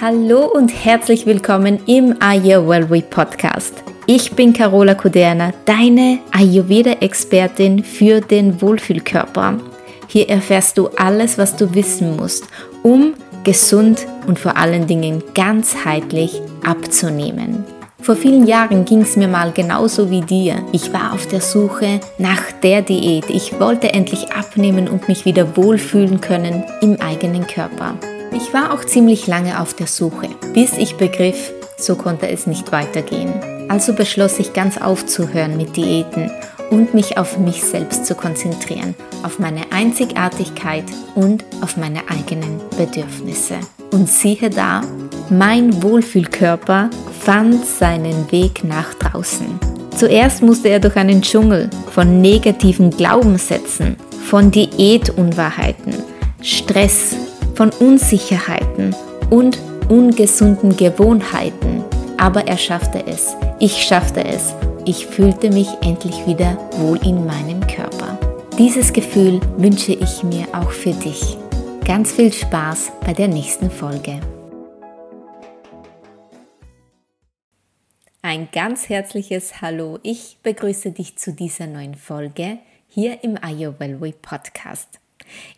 Hallo und herzlich willkommen im Ayurveda Podcast. Ich bin Carola Kuderna, deine Ayurveda-Expertin für den Wohlfühlkörper. Hier erfährst du alles, was du wissen musst, um gesund und vor allen Dingen ganzheitlich abzunehmen. Vor vielen Jahren ging es mir mal genauso wie dir. Ich war auf der Suche nach der Diät. Ich wollte endlich abnehmen und mich wieder wohlfühlen können im eigenen Körper. Ich war auch ziemlich lange auf der Suche, bis ich begriff, so konnte es nicht weitergehen. Also beschloss ich ganz aufzuhören mit Diäten und mich auf mich selbst zu konzentrieren, auf meine Einzigartigkeit und auf meine eigenen Bedürfnisse. Und siehe da, mein Wohlfühlkörper fand seinen Weg nach draußen. Zuerst musste er durch einen Dschungel von negativen Glaubenssätzen, von Diätunwahrheiten, Stress, von Unsicherheiten und ungesunden Gewohnheiten. Aber er schaffte es. Ich schaffte es. Ich fühlte mich endlich wieder wohl in meinem Körper. Dieses Gefühl wünsche ich mir auch für dich. Ganz viel Spaß bei der nächsten Folge. Ein ganz herzliches Hallo. Ich begrüße dich zu dieser neuen Folge hier im Ayurveda Podcast.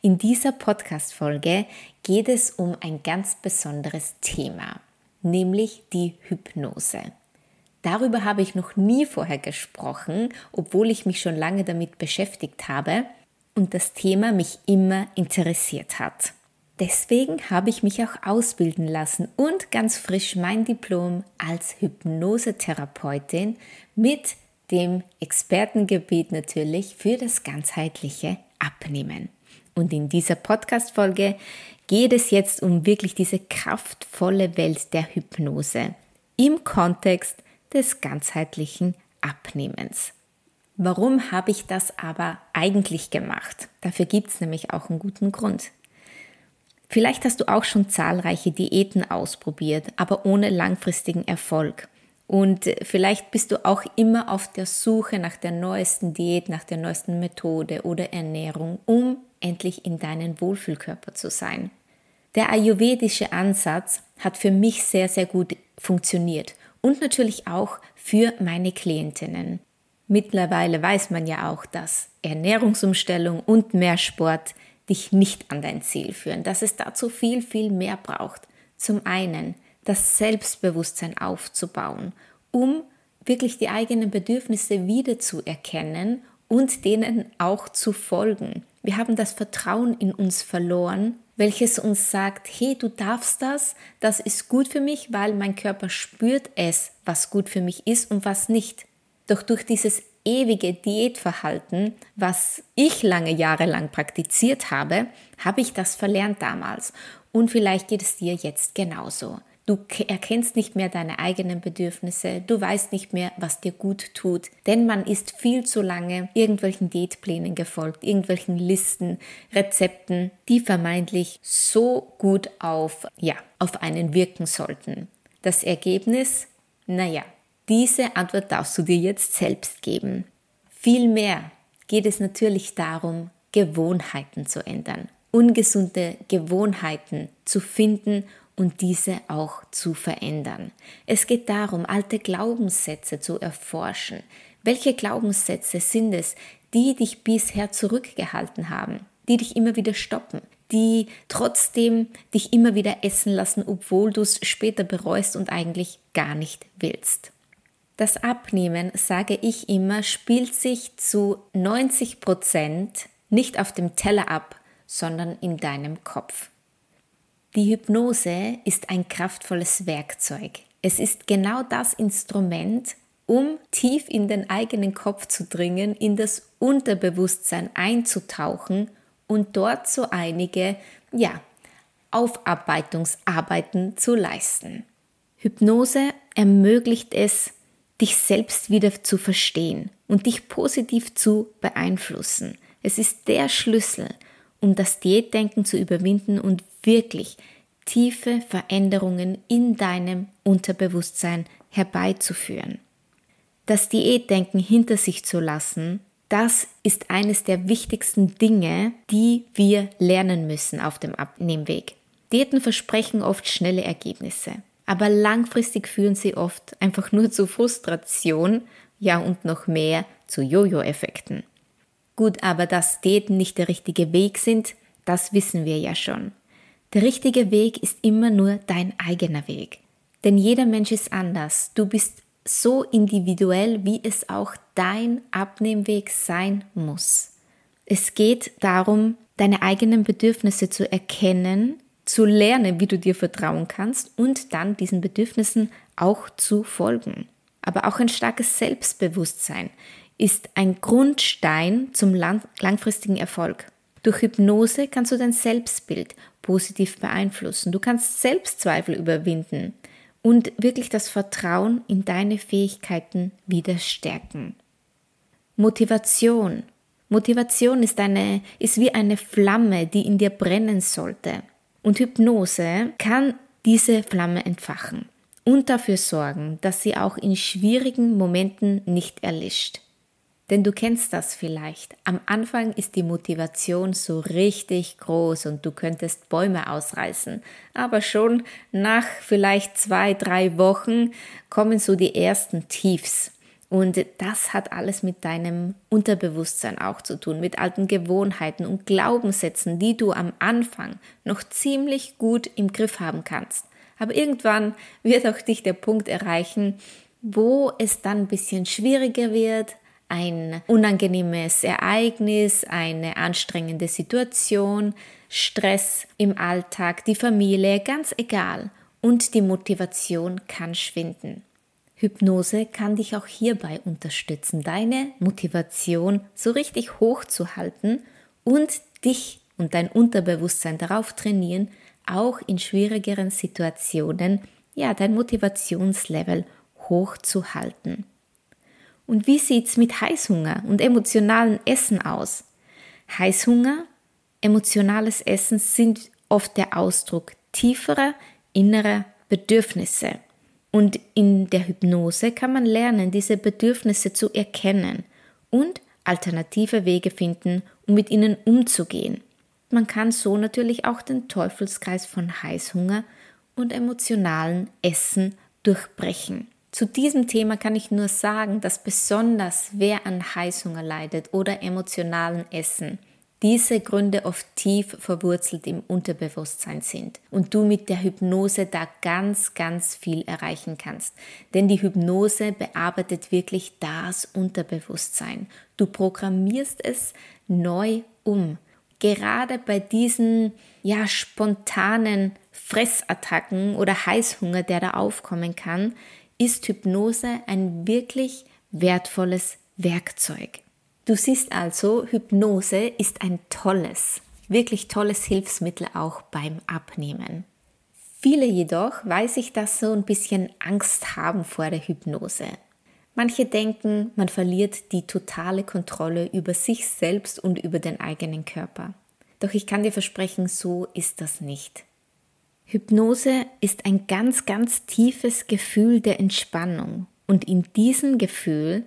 In dieser Podcast-Folge geht es um ein ganz besonderes Thema, nämlich die Hypnose. Darüber habe ich noch nie vorher gesprochen, obwohl ich mich schon lange damit beschäftigt habe und das Thema mich immer interessiert hat. Deswegen habe ich mich auch ausbilden lassen und ganz frisch mein Diplom als Hypnosetherapeutin mit dem Expertengebiet natürlich für das ganzheitliche Abnehmen. Und in dieser Podcast-Folge geht es jetzt um wirklich diese kraftvolle Welt der Hypnose im Kontext des ganzheitlichen Abnehmens. Warum habe ich das aber eigentlich gemacht? Dafür gibt es nämlich auch einen guten Grund. Vielleicht hast du auch schon zahlreiche Diäten ausprobiert, aber ohne langfristigen Erfolg. Und vielleicht bist du auch immer auf der Suche nach der neuesten Diät, nach der neuesten Methode oder Ernährung, um endlich in deinen Wohlfühlkörper zu sein. Der ayurvedische Ansatz hat für mich sehr, sehr gut funktioniert und natürlich auch für meine Klientinnen. Mittlerweile weiß man ja auch, dass Ernährungsumstellung und mehr Sport dich nicht an dein Ziel führen, dass es dazu viel, viel mehr braucht. Zum einen das Selbstbewusstsein aufzubauen, um wirklich die eigenen Bedürfnisse wieder zu erkennen und denen auch zu folgen. Wir haben das Vertrauen in uns verloren, welches uns sagt, hey, du darfst das, das ist gut für mich, weil mein Körper spürt es, was gut für mich ist und was nicht. Doch durch dieses ewige Diätverhalten, was ich lange Jahre lang praktiziert habe, habe ich das verlernt damals. Und vielleicht geht es dir jetzt genauso. Du erkennst nicht mehr deine eigenen Bedürfnisse, du weißt nicht mehr, was dir gut tut, denn man ist viel zu lange irgendwelchen Diätplänen gefolgt, irgendwelchen Listen, Rezepten, die vermeintlich so gut auf, ja, auf einen wirken sollten. Das Ergebnis? Naja, diese Antwort darfst du dir jetzt selbst geben. Vielmehr geht es natürlich darum, Gewohnheiten zu ändern, ungesunde Gewohnheiten zu finden und diese auch zu verändern. Es geht darum, alte Glaubenssätze zu erforschen. Welche Glaubenssätze sind es, die dich bisher zurückgehalten haben, die dich immer wieder stoppen, die trotzdem dich immer wieder essen lassen, obwohl du es später bereust und eigentlich gar nicht willst? Das Abnehmen, sage ich immer, spielt sich zu 90 Prozent nicht auf dem Teller ab, sondern in deinem Kopf. Die Hypnose ist ein kraftvolles Werkzeug. Es ist genau das Instrument, um tief in den eigenen Kopf zu dringen, in das Unterbewusstsein einzutauchen und dort so einige, ja, Aufarbeitungsarbeiten zu leisten. Hypnose ermöglicht es, dich selbst wieder zu verstehen und dich positiv zu beeinflussen. Es ist der Schlüssel, um das Diätdenken zu überwinden und wirklich tiefe Veränderungen in deinem Unterbewusstsein herbeizuführen. Das Diätdenken hinter sich zu lassen, das ist eines der wichtigsten Dinge, die wir lernen müssen auf dem Abnehmweg. Diäten versprechen oft schnelle Ergebnisse, aber langfristig führen sie oft einfach nur zu Frustration, ja und noch mehr zu Jojo-Effekten. Gut, aber dass Diäten nicht der richtige Weg sind, das wissen wir ja schon. Der richtige Weg ist immer nur dein eigener Weg. Denn jeder Mensch ist anders. Du bist so individuell, wie es auch dein Abnehmweg sein muss. Es geht darum, deine eigenen Bedürfnisse zu erkennen, zu lernen, wie du dir vertrauen kannst und dann diesen Bedürfnissen auch zu folgen. Aber auch ein starkes Selbstbewusstsein ist ein Grundstein zum langfristigen Erfolg. Durch Hypnose kannst du dein Selbstbild positiv beeinflussen. Du kannst Selbstzweifel überwinden und wirklich das Vertrauen in deine Fähigkeiten wieder stärken. Motivation. Motivation ist eine, ist wie eine Flamme, die in dir brennen sollte. Und Hypnose kann diese Flamme entfachen und dafür sorgen, dass sie auch in schwierigen Momenten nicht erlischt. Denn du kennst das vielleicht. Am Anfang ist die Motivation so richtig groß und du könntest Bäume ausreißen. Aber schon nach vielleicht zwei, drei Wochen kommen so die ersten Tiefs. Und das hat alles mit deinem Unterbewusstsein auch zu tun, mit alten Gewohnheiten und Glaubenssätzen, die du am Anfang noch ziemlich gut im Griff haben kannst. Aber irgendwann wird auch dich der Punkt erreichen, wo es dann ein bisschen schwieriger wird, ein unangenehmes Ereignis, eine anstrengende Situation, Stress im Alltag, die Familie, ganz egal. Und die Motivation kann schwinden. Hypnose kann dich auch hierbei unterstützen, deine Motivation so richtig hoch zu halten und dich und dein Unterbewusstsein darauf trainieren, auch in schwierigeren Situationen, ja, dein Motivationslevel hoch zu halten. Und wie sieht's mit Heißhunger und emotionalen Essen aus? Heißhunger, emotionales Essen sind oft der Ausdruck tieferer innerer Bedürfnisse. Und in der Hypnose kann man lernen, diese Bedürfnisse zu erkennen und alternative Wege finden, um mit ihnen umzugehen. Man kann so natürlich auch den Teufelskreis von Heißhunger und emotionalen Essen durchbrechen. Zu diesem Thema kann ich nur sagen, dass besonders wer an Heißhunger leidet oder emotionalen Essen, diese Gründe oft tief verwurzelt im Unterbewusstsein sind und du mit der Hypnose da ganz, ganz viel erreichen kannst. Denn die Hypnose bearbeitet wirklich das Unterbewusstsein. Du programmierst es neu um. Gerade bei diesen ja spontanen Fressattacken oder Heißhunger, der da aufkommen kann, ist Hypnose ein wirklich wertvolles Werkzeug. Du siehst also, Hypnose ist ein tolles, wirklich tolles Hilfsmittel auch beim Abnehmen. Viele jedoch, weiß ich, dass so ein bisschen Angst haben vor der Hypnose. Manche denken, man verliert die totale Kontrolle über sich selbst und über den eigenen Körper. Doch ich kann dir versprechen, so ist das nicht. Hypnose ist ein ganz, ganz tiefes Gefühl der Entspannung und in diesem Gefühl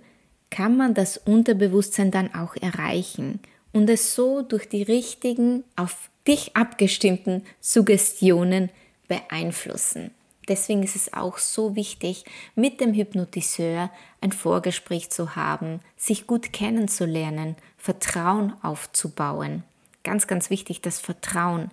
kann man das Unterbewusstsein dann auch erreichen und es so durch die richtigen, auf dich abgestimmten Suggestionen beeinflussen. Deswegen ist es auch so wichtig, mit dem Hypnotiseur ein Vorgespräch zu haben, sich gut kennenzulernen, Vertrauen aufzubauen. Ganz, ganz wichtig, das Vertrauen.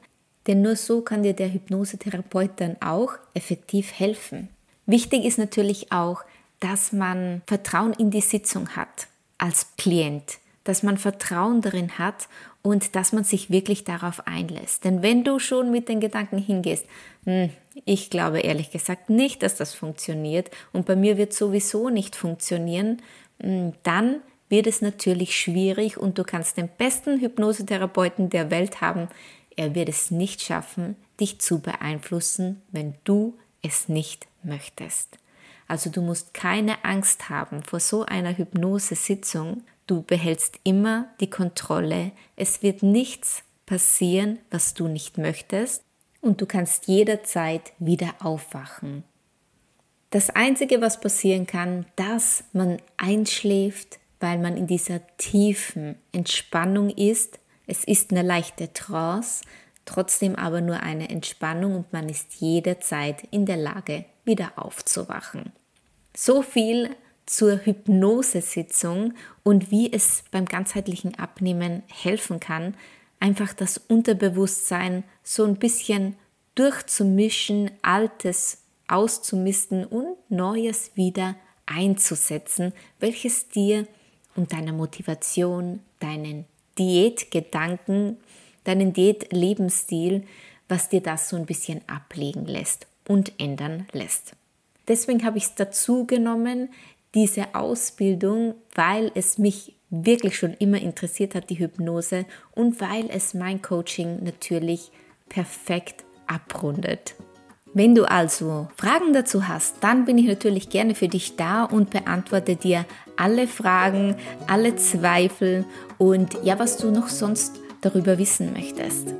Denn nur so kann dir der Hypnosetherapeut dann auch effektiv helfen. Wichtig ist natürlich auch, dass man Vertrauen in die Sitzung hat als Klient, dass man Vertrauen darin hat und dass man sich wirklich darauf einlässt. Denn wenn du schon mit den Gedanken hingehst, hm, ich glaube ehrlich gesagt nicht, dass das funktioniert und bei mir wird sowieso nicht funktionieren, hm, dann wird es natürlich schwierig und du kannst den besten Hypnosetherapeuten der Welt haben. Er wird es nicht schaffen, dich zu beeinflussen, wenn du es nicht möchtest. Also du musst keine Angst haben vor so einer Hypnosesitzung. Du behältst immer die Kontrolle. Es wird nichts passieren, was du nicht möchtest. Und du kannst jederzeit wieder aufwachen. Das Einzige, was passieren kann, dass man einschläft, weil man in dieser tiefen Entspannung ist. Es ist eine leichte Trance. trotzdem aber nur eine Entspannung und man ist jederzeit in der Lage, wieder aufzuwachen. So viel zur Hypnosesitzung und wie es beim ganzheitlichen Abnehmen helfen kann, einfach das Unterbewusstsein so ein bisschen durchzumischen, Altes auszumisten und Neues wieder einzusetzen, welches dir und deiner Motivation, deinen Diätgedanken, deinen Diätlebensstil, was dir das so ein bisschen ablegen lässt und ändern lässt. Deswegen habe ich es dazu genommen, diese Ausbildung, weil es mich wirklich schon immer interessiert hat, die Hypnose, und weil es mein Coaching natürlich perfekt abrundet. Wenn du also Fragen dazu hast, dann bin ich natürlich gerne für dich da und beantworte dir alle Fragen, alle Zweifel und ja, was du noch sonst darüber wissen möchtest.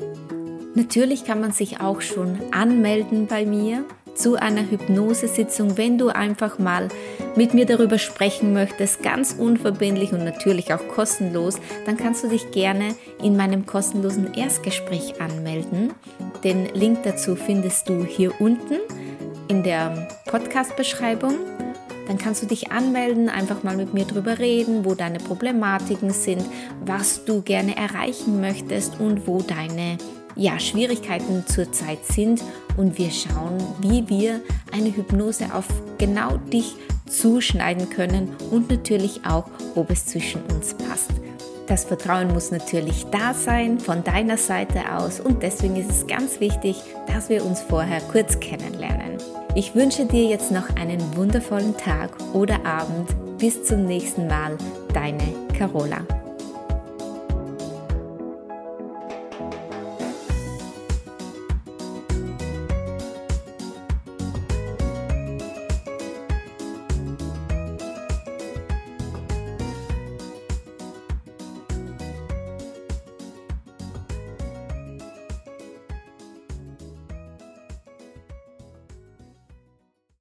Natürlich kann man sich auch schon anmelden bei mir zu einer Hypnosesitzung, wenn du einfach mal mit mir darüber sprechen möchtest, ganz unverbindlich und natürlich auch kostenlos, dann kannst du dich gerne in meinem kostenlosen Erstgespräch anmelden. Den Link dazu findest du hier unten in der Podcast-Beschreibung. Dann kannst du dich anmelden, einfach mal mit mir drüber reden, wo deine Problematiken sind, was du gerne erreichen möchtest und wo deine ja, Schwierigkeiten zurzeit sind und wir schauen, wie wir eine Hypnose auf genau dich zuschneiden können und natürlich auch, ob es zwischen uns passt. Das Vertrauen muss natürlich da sein von deiner Seite aus und deswegen ist es ganz wichtig, dass wir uns vorher kurz kennenlernen. Ich wünsche dir jetzt noch einen wundervollen Tag oder Abend. Bis zum nächsten Mal, deine Carola.